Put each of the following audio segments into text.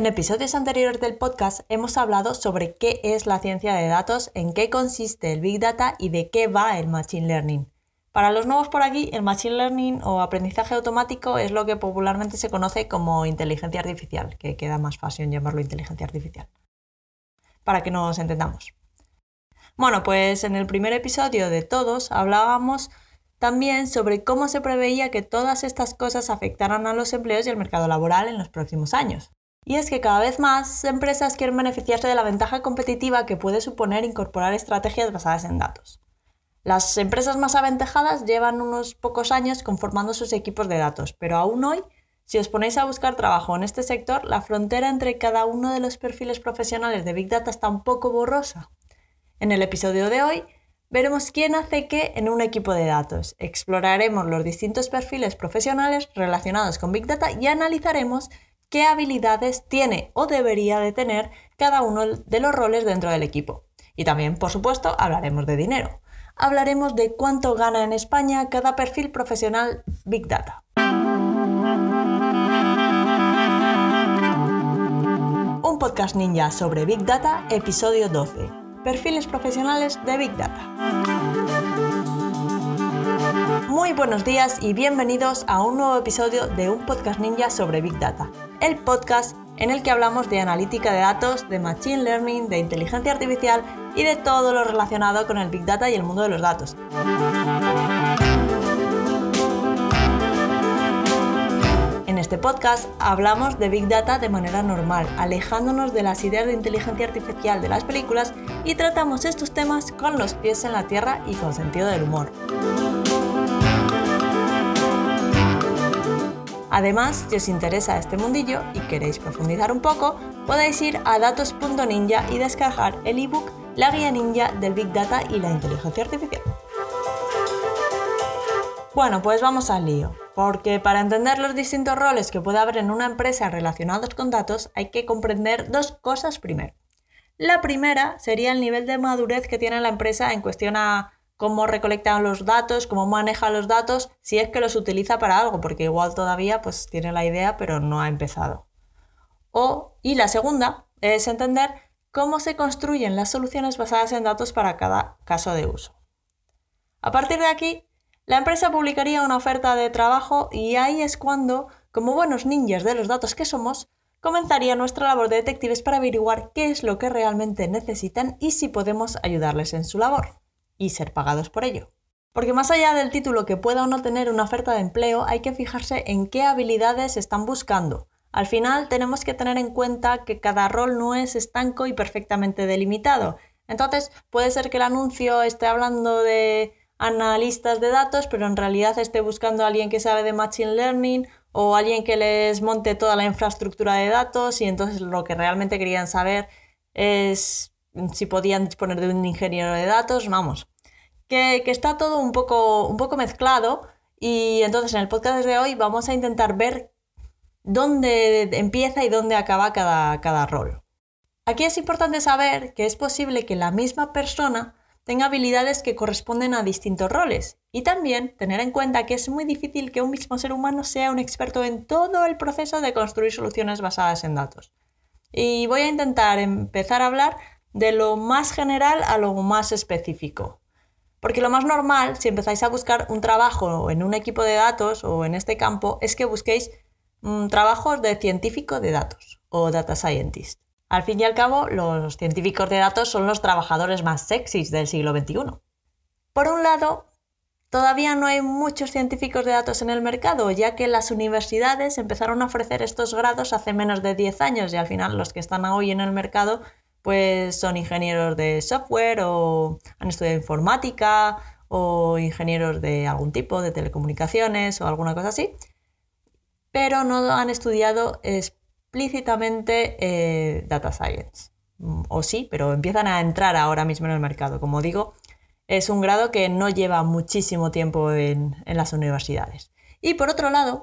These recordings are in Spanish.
En episodios anteriores del podcast hemos hablado sobre qué es la ciencia de datos, en qué consiste el Big Data y de qué va el Machine Learning. Para los nuevos por aquí, el Machine Learning o aprendizaje automático es lo que popularmente se conoce como inteligencia artificial, que queda más fácil llamarlo inteligencia artificial. Para que nos entendamos. Bueno, pues en el primer episodio de todos hablábamos también sobre cómo se preveía que todas estas cosas afectaran a los empleos y el mercado laboral en los próximos años. Y es que cada vez más empresas quieren beneficiarse de la ventaja competitiva que puede suponer incorporar estrategias basadas en datos. Las empresas más aventajadas llevan unos pocos años conformando sus equipos de datos, pero aún hoy, si os ponéis a buscar trabajo en este sector, la frontera entre cada uno de los perfiles profesionales de Big Data está un poco borrosa. En el episodio de hoy veremos quién hace qué en un equipo de datos, exploraremos los distintos perfiles profesionales relacionados con Big Data y analizaremos qué habilidades tiene o debería de tener cada uno de los roles dentro del equipo. Y también, por supuesto, hablaremos de dinero. Hablaremos de cuánto gana en España cada perfil profesional Big Data. Un podcast ninja sobre Big Data, episodio 12. Perfiles profesionales de Big Data. Muy buenos días y bienvenidos a un nuevo episodio de un podcast ninja sobre Big Data, el podcast en el que hablamos de analítica de datos, de machine learning, de inteligencia artificial y de todo lo relacionado con el Big Data y el mundo de los datos. En este podcast hablamos de Big Data de manera normal, alejándonos de las ideas de inteligencia artificial de las películas y tratamos estos temas con los pies en la tierra y con sentido del humor. Además, si os interesa este mundillo y queréis profundizar un poco, podéis ir a datos.ninja y descargar el ebook La guía ninja del Big Data y la inteligencia artificial. Bueno, pues vamos al lío, porque para entender los distintos roles que puede haber en una empresa relacionados con datos hay que comprender dos cosas primero. La primera sería el nivel de madurez que tiene la empresa en cuestión a cómo recolecta los datos, cómo maneja los datos, si es que los utiliza para algo, porque igual todavía pues tiene la idea pero no ha empezado. O, y la segunda es entender cómo se construyen las soluciones basadas en datos para cada caso de uso. A partir de aquí, la empresa publicaría una oferta de trabajo y ahí es cuando, como buenos ninjas de los datos que somos, comenzaría nuestra labor de detectives para averiguar qué es lo que realmente necesitan y si podemos ayudarles en su labor y ser pagados por ello. Porque más allá del título que pueda o no tener una oferta de empleo, hay que fijarse en qué habilidades están buscando. Al final tenemos que tener en cuenta que cada rol no es estanco y perfectamente delimitado. Entonces puede ser que el anuncio esté hablando de analistas de datos, pero en realidad esté buscando a alguien que sabe de Machine Learning o alguien que les monte toda la infraestructura de datos y entonces lo que realmente querían saber es si podían disponer de un ingeniero de datos, vamos, que, está todo un poco, un poco mezclado y entonces en el podcast de hoy vamos a intentar ver dónde empieza y dónde acaba cada, cada rol. Aquí es importante saber que es posible que la misma persona tenga habilidades que corresponden a distintos roles y también tener en cuenta que es muy difícil que un mismo ser humano sea un experto en todo el proceso de construir soluciones basadas en datos. Y voy a intentar empezar a hablar de lo más general a lo más específico. Porque lo más normal, si empezáis a buscar un trabajo en un equipo de datos o en este campo, es que busquéis mm, trabajos de científico de datos o data scientist. Al fin y al cabo, los científicos de datos son los trabajadores más sexys del siglo XXI. Por un lado, todavía no hay muchos científicos de datos en el mercado, ya que las universidades empezaron a ofrecer estos grados hace menos de 10 años y al final los que están hoy en el mercado pues son ingenieros de software o han estudiado informática o ingenieros de algún tipo, de telecomunicaciones o alguna cosa así, pero no han estudiado explícitamente eh, data science. Mm, o sí, pero empiezan a entrar ahora mismo en el mercado. Como digo, es un grado que no lleva muchísimo tiempo en las universidades. Y por otro lado,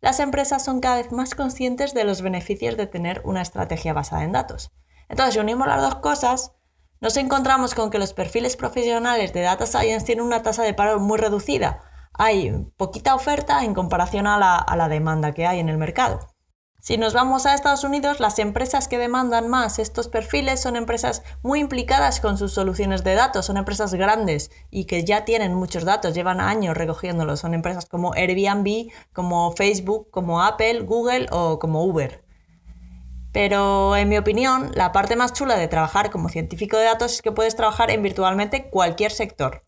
las empresas son cada vez más conscientes de los beneficios de tener una estrategia basada en datos. Entonces, si unimos las dos cosas, nos encontramos con que los perfiles profesionales de Data Science tienen una tasa de paro muy reducida. Hay poquita oferta en comparación a la, demanda que hay en el mercado. Si nos vamos a Estados Unidos, las empresas que demandan más estos perfiles son empresas muy implicadas con sus soluciones de datos, son empresas grandes y que ya tienen muchos datos, llevan años recogiéndolos, son empresas como Airbnb, como Facebook, como Apple, Google o como Uber. Pero en mi opinión, la parte más chula de trabajar como científico de datos es que puedes trabajar en virtualmente cualquier sector.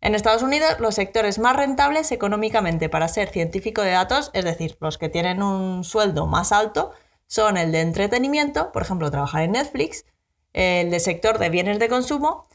En Estados Unidos, los sectores más rentables económicamente para ser científico de datos, es decir, los que tienen un sueldo más alto, son el de entretenimiento, por ejemplo, trabajar en Netflix, el de sector de bienes de consumo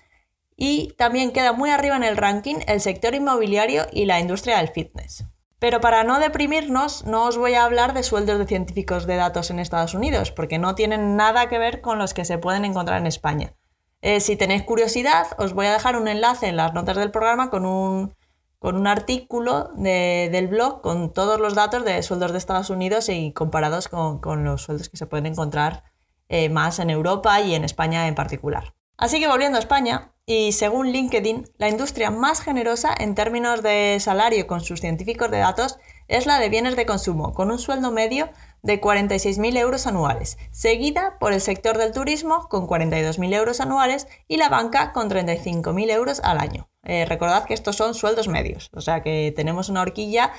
y también queda muy arriba en el ranking el sector inmobiliario y la industria del fitness. Pero para no deprimirnos, no os voy a hablar de sueldos de científicos de datos en Estados Unidos, porque no tienen nada que ver con los que se pueden encontrar en España. Eh, si tenéis curiosidad, os voy a dejar un enlace en las notas del programa con un, artículo del blog con todos los datos de sueldos de Estados Unidos y comparados con, los sueldos que se pueden encontrar eh, más en Europa y en España en particular. Así que volviendo a España, y según LinkedIn, la industria más generosa en términos de salario con sus científicos de datos es la de bienes de consumo, con un sueldo medio de 46.000 euros anuales, seguida por el sector del turismo con 42.000 euros anuales y la banca con 35.000 euros al año. Eh, recordad que estos son sueldos medios, o sea que tenemos una horquilla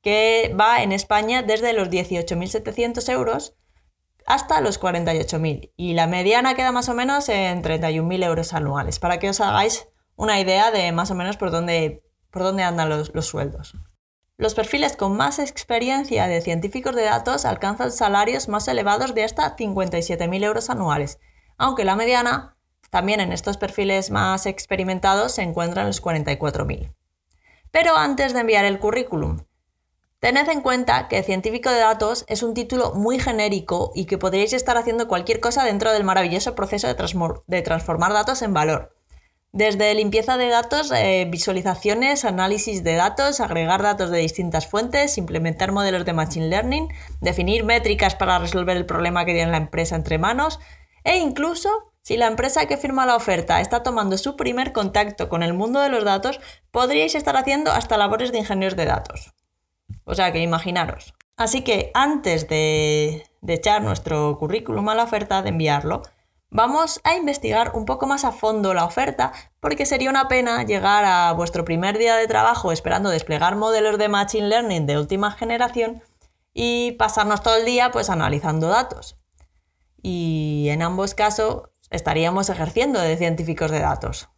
que va en España desde los 18.700 euros hasta los 48.000 y la mediana queda más o menos en 31.000 euros anuales, para que os hagáis una idea de más o menos por dónde, por dónde andan los sueldos. Los perfiles con más experiencia de científicos de datos alcanzan salarios más elevados de hasta 57.000 euros anuales, aunque la mediana, también en estos perfiles más experimentados, se encuentra en los 44.000. Pero antes de enviar el currículum, tened en cuenta que científico de datos es un título muy genérico y que podríais estar haciendo cualquier cosa dentro del maravilloso proceso de, transformar datos en valor. Desde limpieza de datos, eh, visualizaciones, análisis de datos, agregar datos de distintas fuentes, implementar modelos de Machine Learning, definir métricas para resolver el problema que tiene la empresa entre manos e incluso si la empresa que firma la oferta está tomando su primer contacto con el mundo de los datos, podríais estar haciendo hasta labores de ingenieros de datos. O sea que imaginaros. Así que antes de, echar nuestro currículum a la oferta, de enviarlo, Vamos a investigar un poco más a fondo la oferta porque sería una pena llegar a vuestro primer día de trabajo esperando desplegar modelos de Machine Learning de última generación y pasarnos todo el día pues analizando datos. Y en ambos casos estaríamos ejerciendo de científicos de datos.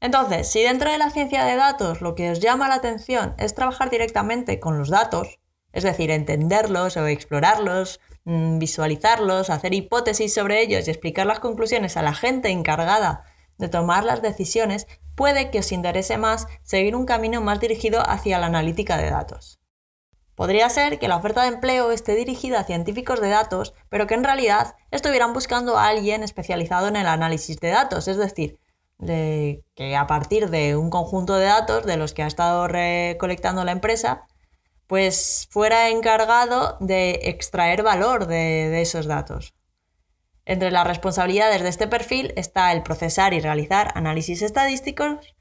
Entonces, si dentro de la ciencia de datos lo que os llama la atención es trabajar directamente con los datos, es decir, entenderlos o explorarlos, Mm, visualizarlos, hacer hipótesis sobre ellos y explicar las conclusiones a la gente encargada de tomar las decisiones, puede que os interese más seguir un camino más dirigido hacia la analítica de datos. Podría ser que la oferta de empleo esté dirigida a científicos de datos, pero que en realidad estuvieran buscando a alguien especializado en el análisis de datos, es decir, que a partir de un conjunto de datos de los que ha estado recolectando la empresa, pues fuera encargado de extraer valor de, esos datos. Entre las responsabilidades de este perfil está el procesar y realizar análisis estadísticos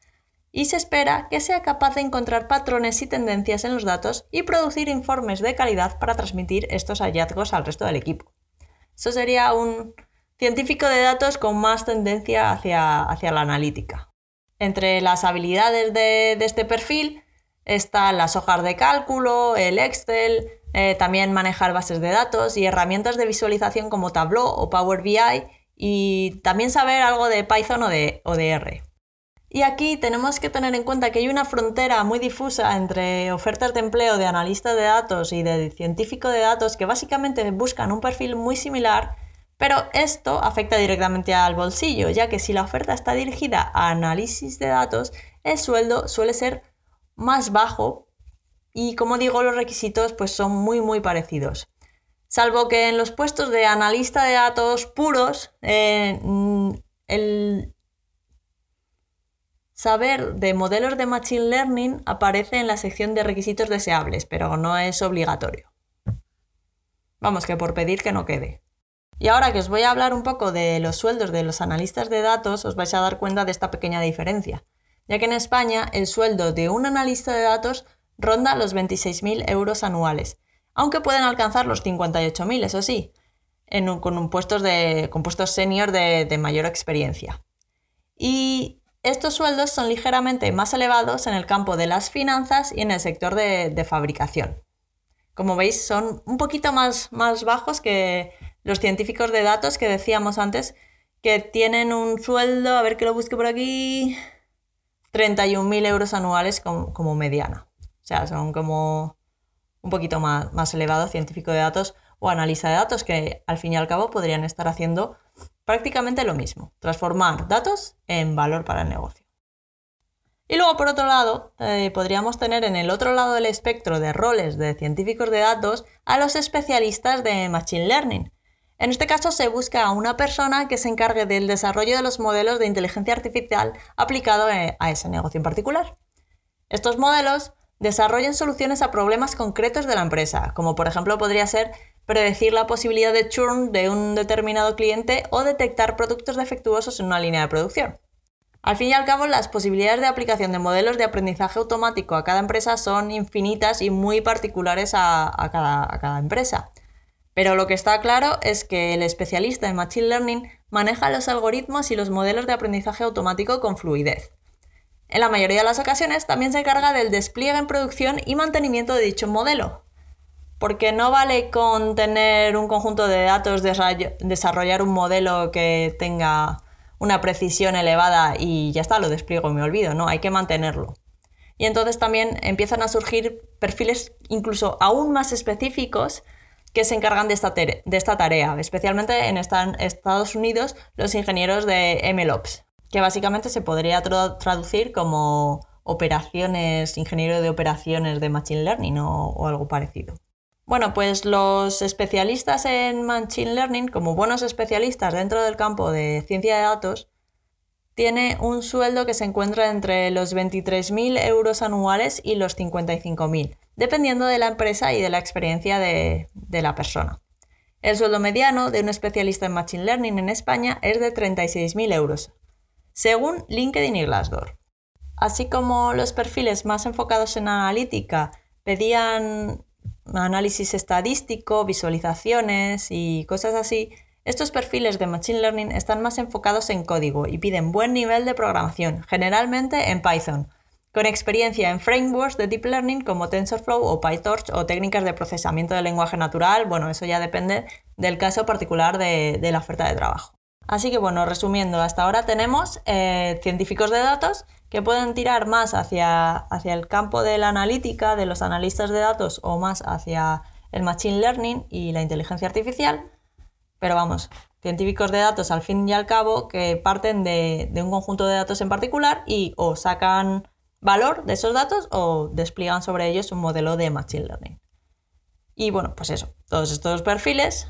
y se espera que sea capaz de encontrar patrones y tendencias en los datos y producir informes de calidad para transmitir estos hallazgos al resto del equipo. Eso sería un científico de datos con más tendencia hacia, hacia la analítica. Entre las habilidades de este perfil están las hojas de cálculo, el Excel, eh, también manejar bases de datos y herramientas de visualización como Tableau o Power BI y también saber algo de Python o de, o de R. Y aquí tenemos que tener en cuenta que hay una frontera muy difusa entre ofertas de empleo de analista de datos y de científico de datos que básicamente buscan un perfil muy similar, pero esto afecta directamente al bolsillo, ya que si la oferta está dirigida a análisis de datos, el sueldo suele ser más bajo y como digo los requisitos pues son muy muy parecidos. Salvo que en los puestos de analista de datos puros eh, mm, el saber de modelos de Machine Learning aparece en la sección de requisitos deseables, pero no es obligatorio. Vamos, que por pedir que no quede. Y ahora que os voy a hablar un poco de los sueldos de los analistas de datos, os vais a dar cuenta de esta pequeña diferencia ya que en España el sueldo de un analista de datos ronda los 26.000 euros anuales, aunque pueden alcanzar los 58.000, eso sí, con, un puestos de, con puestos senior de, mayor experiencia. Y estos sueldos son ligeramente más elevados en el campo de las finanzas y en el sector de, fabricación. Como veis, son un poquito más, más bajos que los científicos de datos que decíamos antes, que tienen un sueldo, a ver que lo busque por aquí, 31.000 euros anuales como, como, mediana. O sea, son como un poquito más, más elevados científico de datos o analista de datos que al fin y al cabo podrían estar haciendo prácticamente lo mismo, transformar datos en valor para el negocio. Y luego, por otro lado, eh, podríamos tener en el otro lado del espectro de roles de científicos de datos a los especialistas de Machine Learning. En este caso se busca a una persona que se encargue del desarrollo de los modelos de inteligencia artificial aplicado eh, a ese negocio en particular. Estos modelos desarrollan soluciones a problemas concretos de la empresa, como por ejemplo podría ser predecir la posibilidad de churn de un determinado cliente o detectar productos defectuosos en una línea de producción. Al fin y al cabo, las posibilidades de aplicación de modelos de aprendizaje automático a cada empresa son infinitas y muy particulares a, cada, empresa. Pero lo que está claro es que el especialista en Machine Learning maneja los algoritmos y los modelos de aprendizaje automático con fluidez. En la mayoría de las ocasiones también se encarga del despliegue en producción y mantenimiento de dicho modelo, porque no vale con tener un conjunto de datos, desarrollar un modelo que tenga una precisión elevada y ya está, lo despliego y me olvido, no, hay que mantenerlo. Y entonces también empiezan a surgir perfiles incluso aún más específicos que se encargan de esta, de esta tarea, especialmente en Estados Unidos los ingenieros de MLOps, que básicamente se podría traducir como operaciones, ingeniero de operaciones de Machine Learning o algo parecido. Bueno, pues los especialistas en Machine Learning, como buenos especialistas dentro del campo de ciencia de datos, tiene un sueldo que se encuentra entre los 23.000 euros anuales y los 55.000, dependiendo de la empresa y de la experiencia de, la persona. El sueldo mediano de un especialista en Machine Learning en España es de 36.000 euros, según LinkedIn y Glassdoor. Así como los perfiles más enfocados en analítica pedían análisis estadístico, visualizaciones y cosas así, estos perfiles de Machine Learning están más enfocados en código y piden buen nivel de programación, generalmente en Python, con experiencia en frameworks de Deep Learning como TensorFlow o PyTorch o técnicas de procesamiento de lenguaje natural, bueno, eso ya depende del caso particular de, la oferta de trabajo. Así que bueno, resumiendo, hasta ahora tenemos eh, científicos de datos que pueden tirar más hacia, hacia el campo de la analítica, de los analistas de datos o más hacia el machine learning y la inteligencia artificial. Pero vamos, científicos de datos al fin y al cabo que parten de, un conjunto de datos en particular y o sacan valor de esos datos o despliegan sobre ellos un modelo de machine learning. Y bueno, pues eso, todos estos perfiles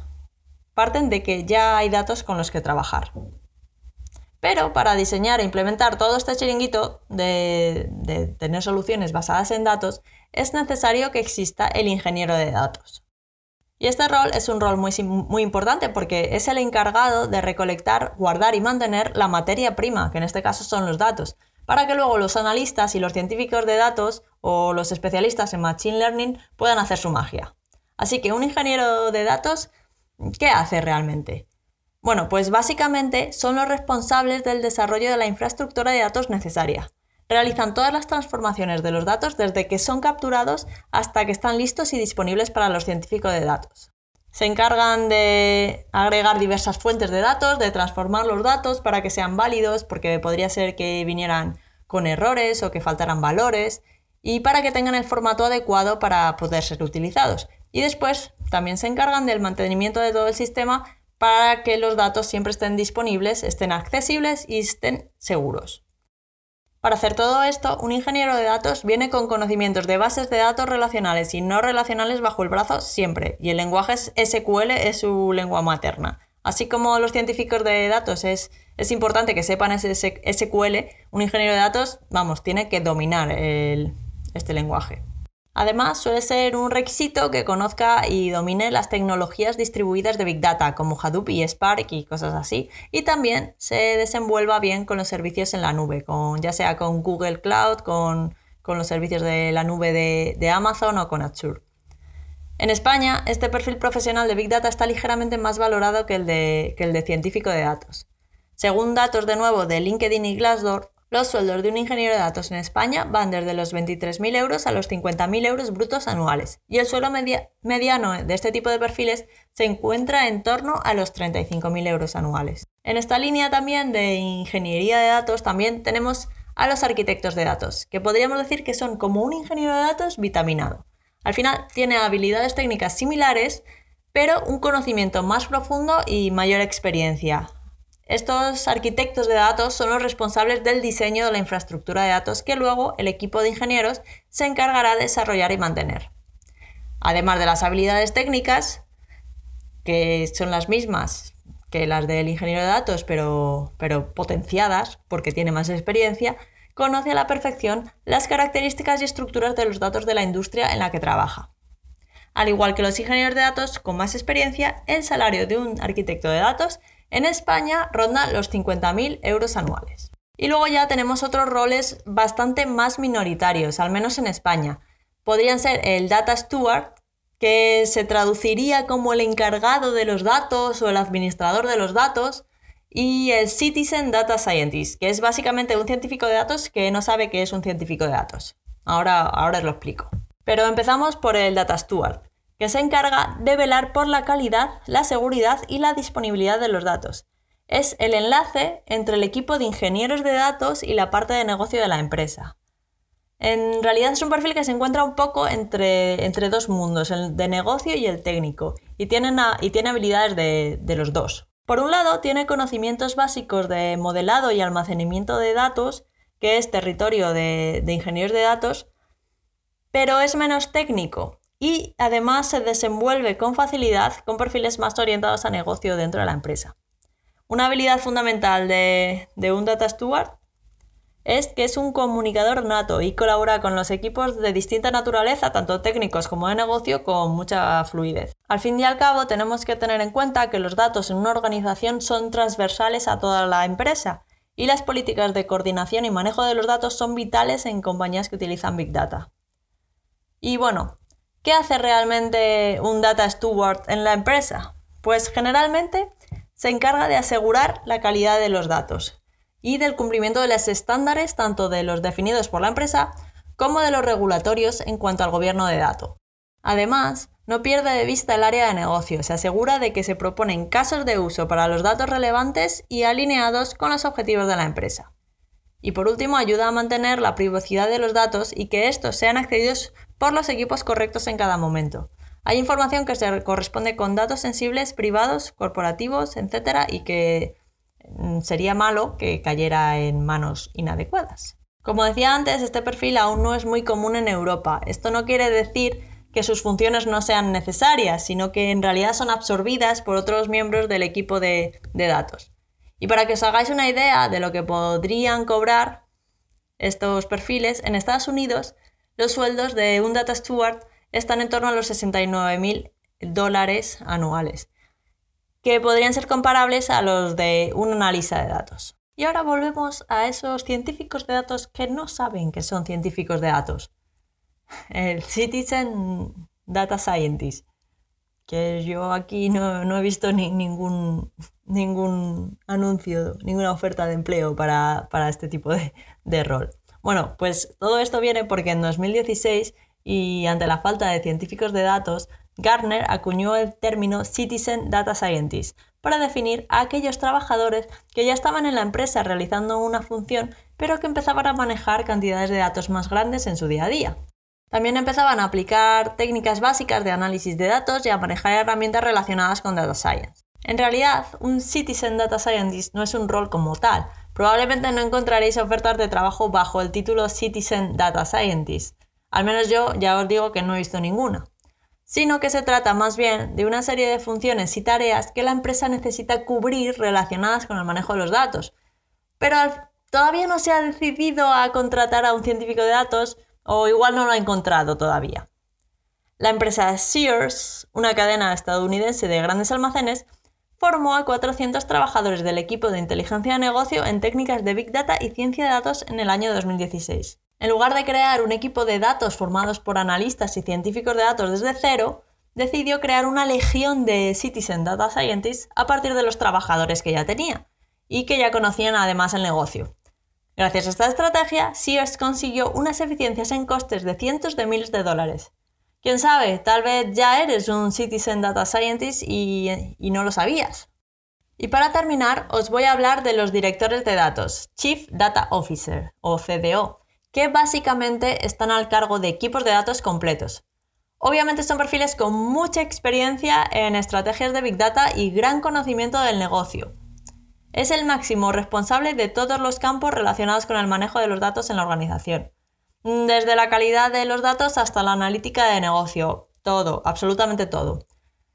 parten de que ya hay datos con los que trabajar. Pero para diseñar e implementar todo este chiringuito de, tener soluciones basadas en datos, es necesario que exista el ingeniero de datos. Y este rol es un rol muy, muy, importante porque es el encargado de recolectar, guardar y mantener la materia prima, que en este caso son los datos, para que luego los analistas y los científicos de datos o los especialistas en Machine Learning puedan hacer su magia. Así que un ingeniero de datos, ¿qué hace realmente? Bueno, pues básicamente son los responsables del desarrollo de la infraestructura de datos necesaria. Realizan todas las transformaciones de los datos desde que son capturados hasta que están listos y disponibles para los científicos de datos. Se encargan de agregar diversas fuentes de datos, de transformar los datos para que sean válidos, porque podría ser que vinieran con errores o que faltaran valores, y para que tengan el formato adecuado para poder ser utilizados. Y después también se encargan del mantenimiento de todo el sistema para que los datos siempre estén disponibles, estén accesibles y estén seguros. Para hacer todo esto, un ingeniero de datos viene con conocimientos de bases de datos relacionales y no relacionales bajo el brazo siempre, y el lenguaje SQL es su lengua materna. Así como los científicos de datos es, es importante que sepan SQL, un ingeniero de datos, vamos, tiene que dominar este lenguaje. Además, suele ser un requisito que conozca y domine las tecnologías distribuidas de Big Data, como Hadoop y Spark y cosas así, y también se desenvuelva bien con los servicios en la nube, con, ya sea con Google Cloud, con, los servicios de la nube de, Amazon o con Azure. En España, este perfil profesional de Big Data está ligeramente más valorado que el de, que el de científico de datos. Según datos de nuevo de LinkedIn y Glassdoor, los sueldos de un ingeniero de datos en España van desde los 23.000 euros a los 50.000 euros brutos anuales y el sueldo mediano de este tipo de perfiles se encuentra en torno a los 35.000 euros anuales. En esta línea también de ingeniería de datos también tenemos a los arquitectos de datos, que podríamos decir que son como un ingeniero de datos vitaminado. Al final tiene habilidades técnicas similares, pero un conocimiento más profundo y mayor experiencia, estos arquitectos de datos son los responsables del diseño de la infraestructura de datos que luego el equipo de ingenieros se encargará de desarrollar y mantener. Además de las habilidades técnicas, que son las mismas que las del ingeniero de datos, pero, pero potenciadas porque tiene más experiencia, conoce a la perfección las características y estructuras de los datos de la industria en la que trabaja. Al igual que los ingenieros de datos con más experiencia, el salario de un arquitecto de datos en España ronda los 50.000 euros anuales. Y luego ya tenemos otros roles bastante más minoritarios, al menos en España. Podrían ser el Data Steward, que se traduciría como el encargado de los datos o el administrador de los datos, y el Citizen Data Scientist, que es básicamente un científico de datos que no sabe qué es un científico de datos. Ahora, ahora os lo explico. Pero empezamos por el Data Steward que se encarga de velar por la calidad, la seguridad y la disponibilidad de los datos. Es el enlace entre el equipo de ingenieros de datos y la parte de negocio de la empresa. En realidad es un perfil que se encuentra un poco entre, entre dos mundos, el de negocio y el técnico, y y tiene habilidades de, los dos. Por un lado, tiene conocimientos básicos de modelado y almacenamiento de datos, que es territorio de ingenieros de datos, pero es menos técnico, y además se desenvuelve con facilidad con perfiles más orientados a negocio dentro de la empresa. Una habilidad fundamental de, un Data Steward es que es un comunicador nato y colabora con los equipos de distinta naturaleza, tanto técnicos como de negocio, con mucha fluidez. Al fin y al cabo, tenemos que tener en cuenta que los datos en una organización son transversales a toda la empresa y las políticas de coordinación y manejo de los datos son vitales en compañías que utilizan Big Data. Y bueno, ¿Qué hace realmente un Data Steward en la empresa? Pues generalmente se encarga de asegurar la calidad de los datos y del cumplimiento de los estándares tanto de los definidos por la empresa como de los regulatorios en cuanto al gobierno de datos. Además, no pierde de vista el área de negocio, se asegura de que se proponen casos de uso para los datos relevantes y alineados con los objetivos de la empresa. Y por último, ayuda a mantener la privacidad de los datos y que estos sean accedidos por los equipos correctos en cada momento. Hay información que se corresponde con datos sensibles, privados, corporativos, etc. y que mm, sería malo que cayera en manos inadecuadas. Como decía antes, este perfil aún no es muy común en Europa. Esto no quiere decir que sus funciones no sean necesarias, sino que en realidad son absorbidas por otros miembros del equipo de, de datos. Y para que os hagáis una idea de lo que podrían cobrar estos perfiles, en Estados Unidos los sueldos de un Data Steward están en torno a los 69.000 dólares anuales, que podrían ser comparables a los de un analista de datos. Y ahora volvemos a esos científicos de datos que no saben que son científicos de datos. El Citizen Data Scientist, que yo aquí no, he visto ningún, ningún anuncio, ninguna oferta de empleo para, este tipo de rol. Bueno, pues todo esto viene porque en 2016 y ante la falta de científicos de datos, Gartner acuñó el término Citizen Data Scientist para definir a aquellos trabajadores que ya estaban en la empresa realizando una función, pero que empezaban a manejar cantidades de datos más grandes en su día a día. También empezaban a aplicar técnicas básicas de análisis de datos y a manejar herramientas relacionadas con Data Science. En realidad, un Citizen Data Scientist no es un rol como tal, Probablemente no encontraréis ofertas de trabajo bajo el título Citizen Data Scientist. Al menos yo ya os digo que no he visto ninguna. Sino que se trata más bien de una serie de funciones y tareas que la empresa necesita cubrir relacionadas con el manejo de los datos. Pero todavía no se ha decidido a contratar a un científico de datos o igual no lo ha encontrado todavía. La empresa Sears, una cadena estadounidense de grandes almacenes, formó a 400 trabajadores del equipo de inteligencia de negocio en técnicas de Big Data y ciencia de datos en el año 2016. En lugar de crear un equipo de datos formados por analistas y científicos de datos desde cero, decidió crear una legión de Citizen Data Scientists a partir de los trabajadores que ya tenía y que ya conocían además el negocio. Gracias a esta estrategia, Sears consiguió unas eficiencias en costes de cientos de miles de dólares. Quién sabe, tal vez ya eres un Citizen Data Scientist y, no lo sabías. Y para terminar, os voy a hablar de los directores de datos, Chief Data Officer o CDO, que básicamente están al cargo de equipos de datos completos. Obviamente son perfiles con mucha experiencia en estrategias de Big Data y gran conocimiento del negocio. Es el máximo responsable de todos los campos relacionados con el manejo de los datos en la organización. Desde la calidad de los datos hasta la analítica de negocio. Todo, absolutamente todo.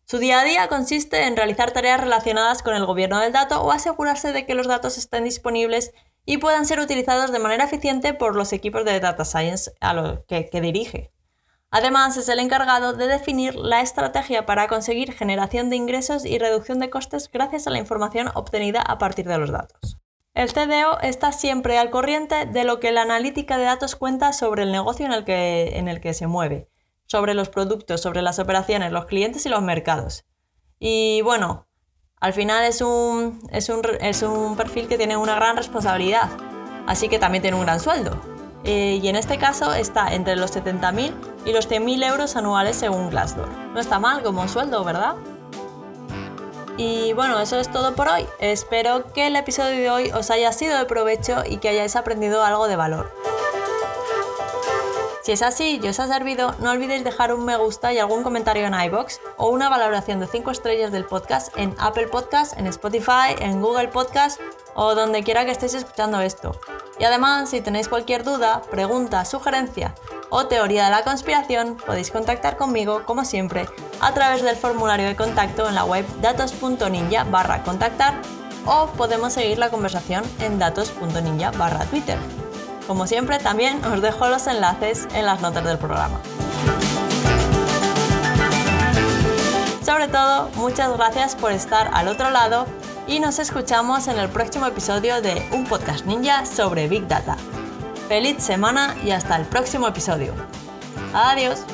Su día a día consiste en realizar tareas relacionadas con el gobierno del dato o asegurarse de que los datos estén disponibles y puedan ser utilizados de manera eficiente por los equipos de Data Science a los que dirige. Además, es el encargado de definir la estrategia para conseguir generación de ingresos y reducción de costes gracias a la información obtenida a partir de los datos. El CDO está siempre al corriente de lo que la analítica de datos cuenta sobre el negocio en el que, en el que se mueve, sobre los productos, sobre las operaciones, los clientes y los mercados. Y bueno, al final es un, es un, es un perfil que tiene una gran responsabilidad, así que también tiene un gran sueldo. Eh, y en este caso está entre los 70.000 y los 100.000 euros anuales según Glassdoor. No está mal como sueldo, ¿verdad? Y bueno, eso es todo por hoy. Espero que el episodio de hoy os haya sido de provecho y que hayáis aprendido algo de valor. Si es así y os ha servido, no olvidéis dejar un me gusta y algún comentario en iBox o una valoración de 5 estrellas del podcast en Apple Podcast, en Spotify, en Google Podcast o donde quiera que estéis escuchando esto. Y además, si tenéis cualquier duda, pregunta, sugerencia o teoría de la conspiración, podéis contactar conmigo, como siempre, a través del formulario de contacto en la web datos.ninja barra contactar o podemos seguir la conversación en datos.ninja barra Twitter. Como siempre, también os dejo los enlaces en las notas del programa. Sobre todo, muchas gracias por estar al otro lado y nos escuchamos en el próximo episodio de Un Podcast Ninja sobre Big Data. Feliz semana y hasta el próximo episodio. Adiós.